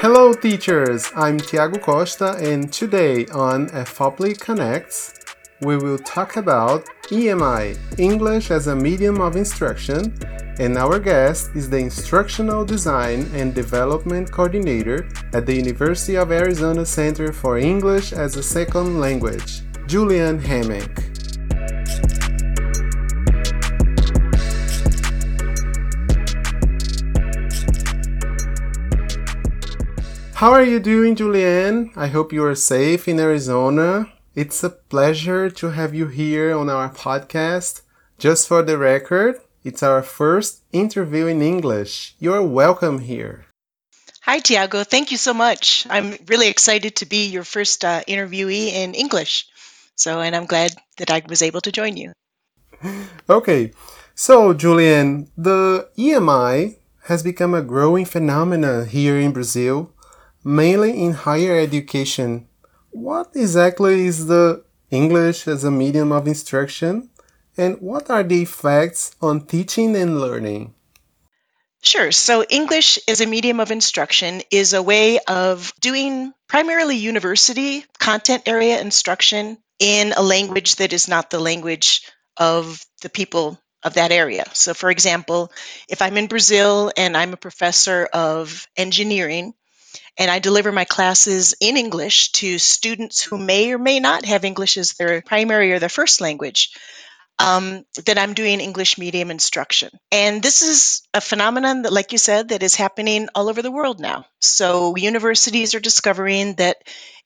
Hello, teachers! I'm Tiago Costa, and today on FOPLI Connects, we will talk about EMI, English as a Medium of Instruction, and our guest is the Instructional Design and Development Coordinator at the University of Arizona Center for English as a Second Language, Julian Hammack. How are you doing, Julianne? I hope you are safe in Arizona. It's a pleasure to have you here on our podcast. Just for the record, it's our first interview in English. You're welcome here. Hi, Tiago. Thank you so much. I'm really excited to be your first uh, interviewee in English. So, and I'm glad that I was able to join you. okay. So, Julian, the EMI has become a growing phenomenon here in Brazil mainly in higher education. What exactly is the English as a medium of instruction, and what are the effects on teaching and learning? Sure. So, English as a medium of instruction is a way of doing primarily university content area instruction in a language that is not the language of the people of that area. So, for example, if I'm in Brazil and I'm a professor of engineering, and I deliver my classes in English to students who may or may not have English as their primary or their first language. Um, that I'm doing English medium instruction. And this is a phenomenon that, like you said, that is happening all over the world now. So universities are discovering that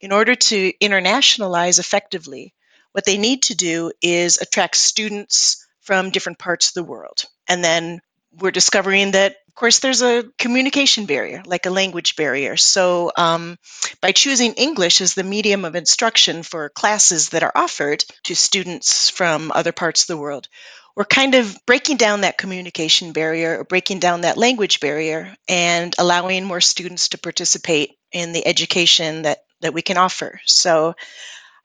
in order to internationalize effectively, what they need to do is attract students from different parts of the world. And then we're discovering that of course there's a communication barrier like a language barrier. So um, by choosing english as the medium of instruction for classes that are offered to students from other parts of the world we're kind of breaking down that communication barrier or breaking down that language barrier and allowing more students to participate in the education that that we can offer. So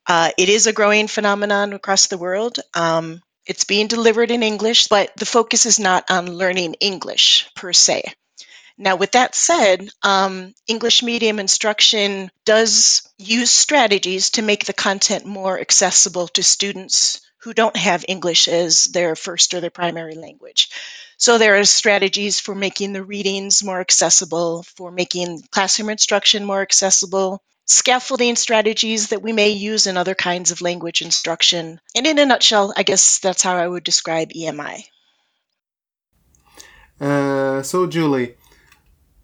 uh, it is a growing phenomenon across the world. Um, it's being delivered in English, but the focus is not on learning English per se. Now, with that said, um, English medium instruction does use strategies to make the content more accessible to students who don't have English as their first or their primary language. So, there are strategies for making the readings more accessible, for making classroom instruction more accessible, scaffolding strategies that we may use in other kinds of language instruction. And in a nutshell, I guess that's how I would describe EMI. Uh, so, Julie,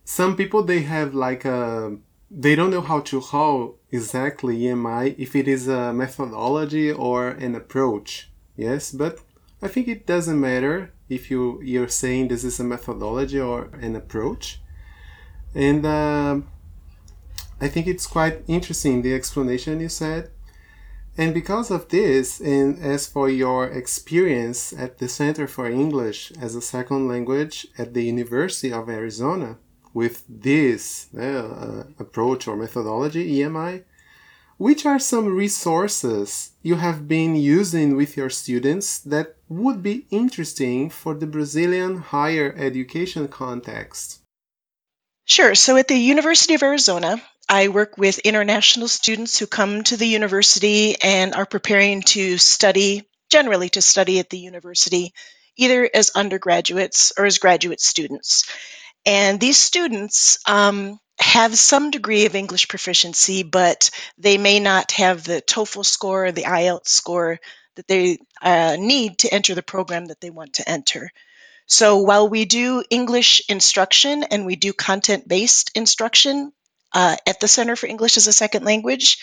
some people they have like a they don't know how to call exactly EMI if it is a methodology or an approach. Yes, but I think it doesn't matter if you you're saying this is a methodology or an approach. And uh, I think it's quite interesting the explanation you said. And because of this, and as for your experience at the Center for English as a Second Language at the University of Arizona with this uh, approach or methodology, EMI, which are some resources you have been using with your students that would be interesting for the Brazilian higher education context? Sure. So at the University of Arizona, I work with international students who come to the university and are preparing to study, generally to study at the university, either as undergraduates or as graduate students. And these students um, have some degree of English proficiency, but they may not have the TOEFL score or the IELTS score that they uh, need to enter the program that they want to enter. So while we do English instruction and we do content based instruction uh, at the Center for English as a Second Language,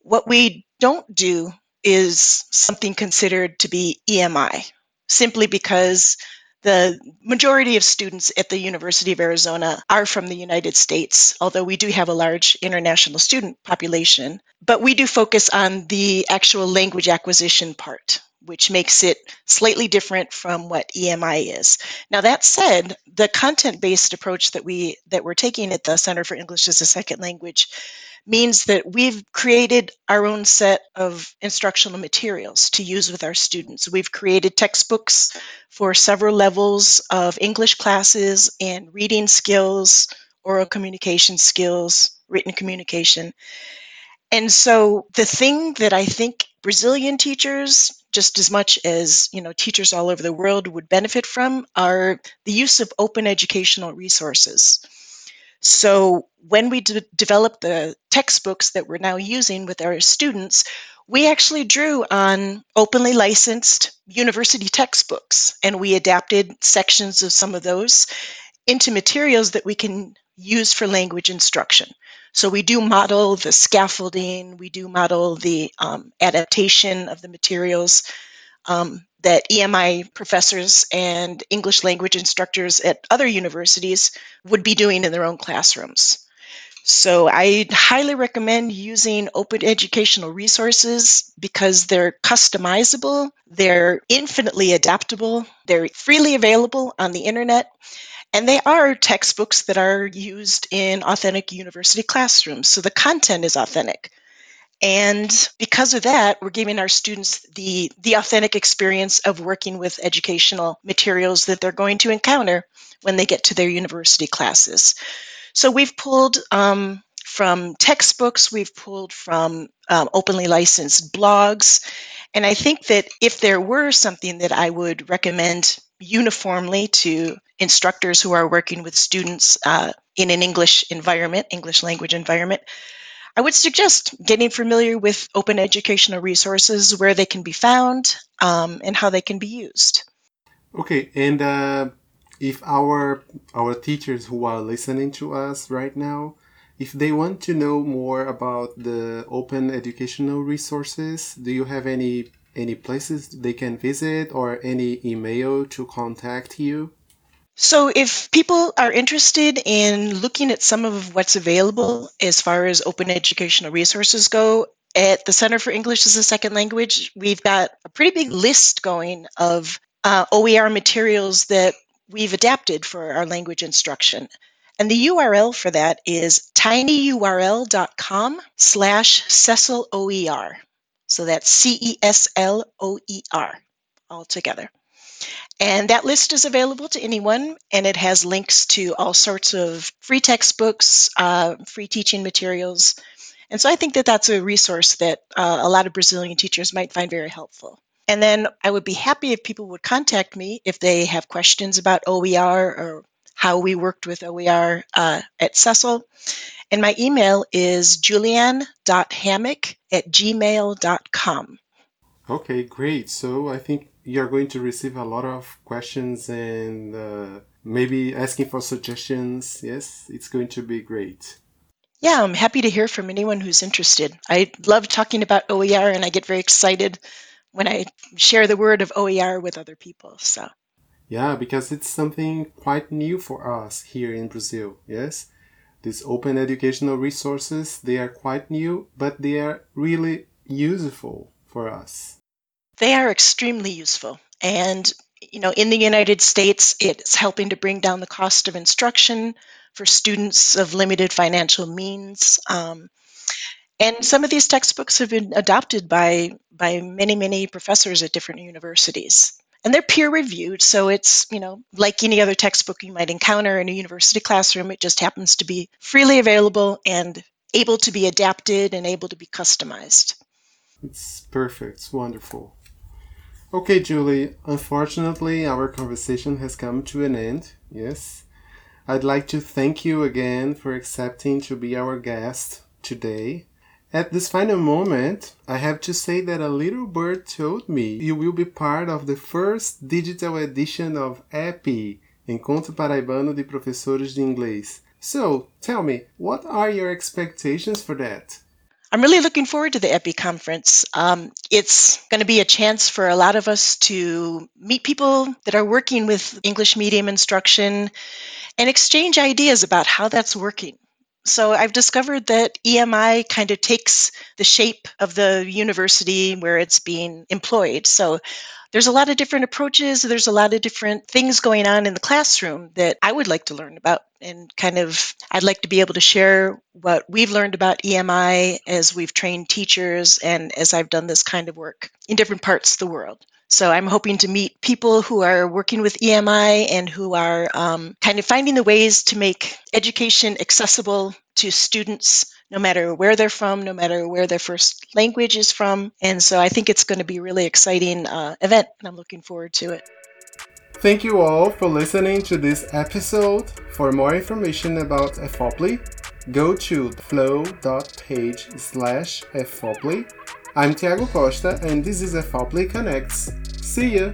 what we don't do is something considered to be EMI, simply because the majority of students at the University of Arizona are from the United States, although we do have a large international student population. But we do focus on the actual language acquisition part which makes it slightly different from what EMI is. Now that said, the content-based approach that we that we're taking at the Center for English as a Second Language means that we've created our own set of instructional materials to use with our students. We've created textbooks for several levels of English classes and reading skills, oral communication skills, written communication. And so the thing that I think Brazilian teachers, just as much as you know teachers all over the world would benefit from, are the use of open educational resources. So when we de- developed the textbooks that we're now using with our students, we actually drew on openly licensed university textbooks and we adapted sections of some of those into materials that we can use for language instruction. So we do model the scaffolding, we do model the um, adaptation of the materials um, that EMI professors and English language instructors at other universities would be doing in their own classrooms. So I highly recommend using open educational resources because they're customizable, they're infinitely adaptable, they're freely available on the internet, and they are textbooks that are used in authentic university classrooms. So the content is authentic. And because of that, we're giving our students the, the authentic experience of working with educational materials that they're going to encounter when they get to their university classes. So we've pulled um, from textbooks, we've pulled from um, openly licensed blogs. And I think that if there were something that I would recommend uniformly to instructors who are working with students uh, in an English environment, English language environment, I would suggest getting familiar with open educational resources, where they can be found, um, and how they can be used. Okay, and uh, if our our teachers who are listening to us right now if they want to know more about the open educational resources do you have any any places they can visit or any email to contact you so if people are interested in looking at some of what's available as far as open educational resources go at the center for english as a second language we've got a pretty big list going of uh, oer materials that we've adapted for our language instruction. And the URL for that is tinyurl.com slash Cesl OER. So that's C E S L O E R all together. And that list is available to anyone, and it has links to all sorts of free textbooks, uh, free teaching materials. And so I think that that's a resource that uh, a lot of Brazilian teachers might find very helpful. And then I would be happy if people would contact me if they have questions about OER or how we worked with OER uh, at Cecil. And my email is julianne.hammock at gmail.com. Okay, great. So I think you're going to receive a lot of questions and uh, maybe asking for suggestions. Yes, it's going to be great. Yeah, I'm happy to hear from anyone who's interested. I love talking about OER and I get very excited when I share the word of OER with other people. So, yeah, because it's something quite new for us here in Brazil. Yes, these open educational resources they are quite new, but they are really useful for us. They are extremely useful, and you know, in the United States, it's helping to bring down the cost of instruction for students of limited financial means. Um, and some of these textbooks have been adopted by by many many professors at different universities and they're peer reviewed so it's you know like any other textbook you might encounter in a university classroom it just happens to be freely available and able to be adapted and able to be customized. It's perfect. It's wonderful. Okay julie unfortunately our conversation has come to an end. Yes. I'd like to thank you again for accepting to be our guest today at this final moment, I have to say that a little bird told me you will be part of the first digital edition of EPI, Encontro Paraibano de Professores de Inglês. So, tell me, what are your expectations for that? I'm really looking forward to the EPI conference. Um, it's going to be a chance for a lot of us to meet people that are working with English medium instruction and exchange ideas about how that's working. So I've discovered that EMI kind of takes the shape of the university where it's being employed. So there's a lot of different approaches, there's a lot of different things going on in the classroom that I would like to learn about and kind of I'd like to be able to share what we've learned about EMI as we've trained teachers and as I've done this kind of work in different parts of the world. So I'm hoping to meet people who are working with EMI and who are um, kind of finding the ways to make education accessible to students no matter where they're from, no matter where their first language is from. And so I think it's going to be a really exciting uh, event, and I'm looking forward to it. Thank you all for listening to this episode. For more information about FOPLI, go to flow.page slash FOPLI. I'm Tiago Costa and this is FOPLI Connects. See ya!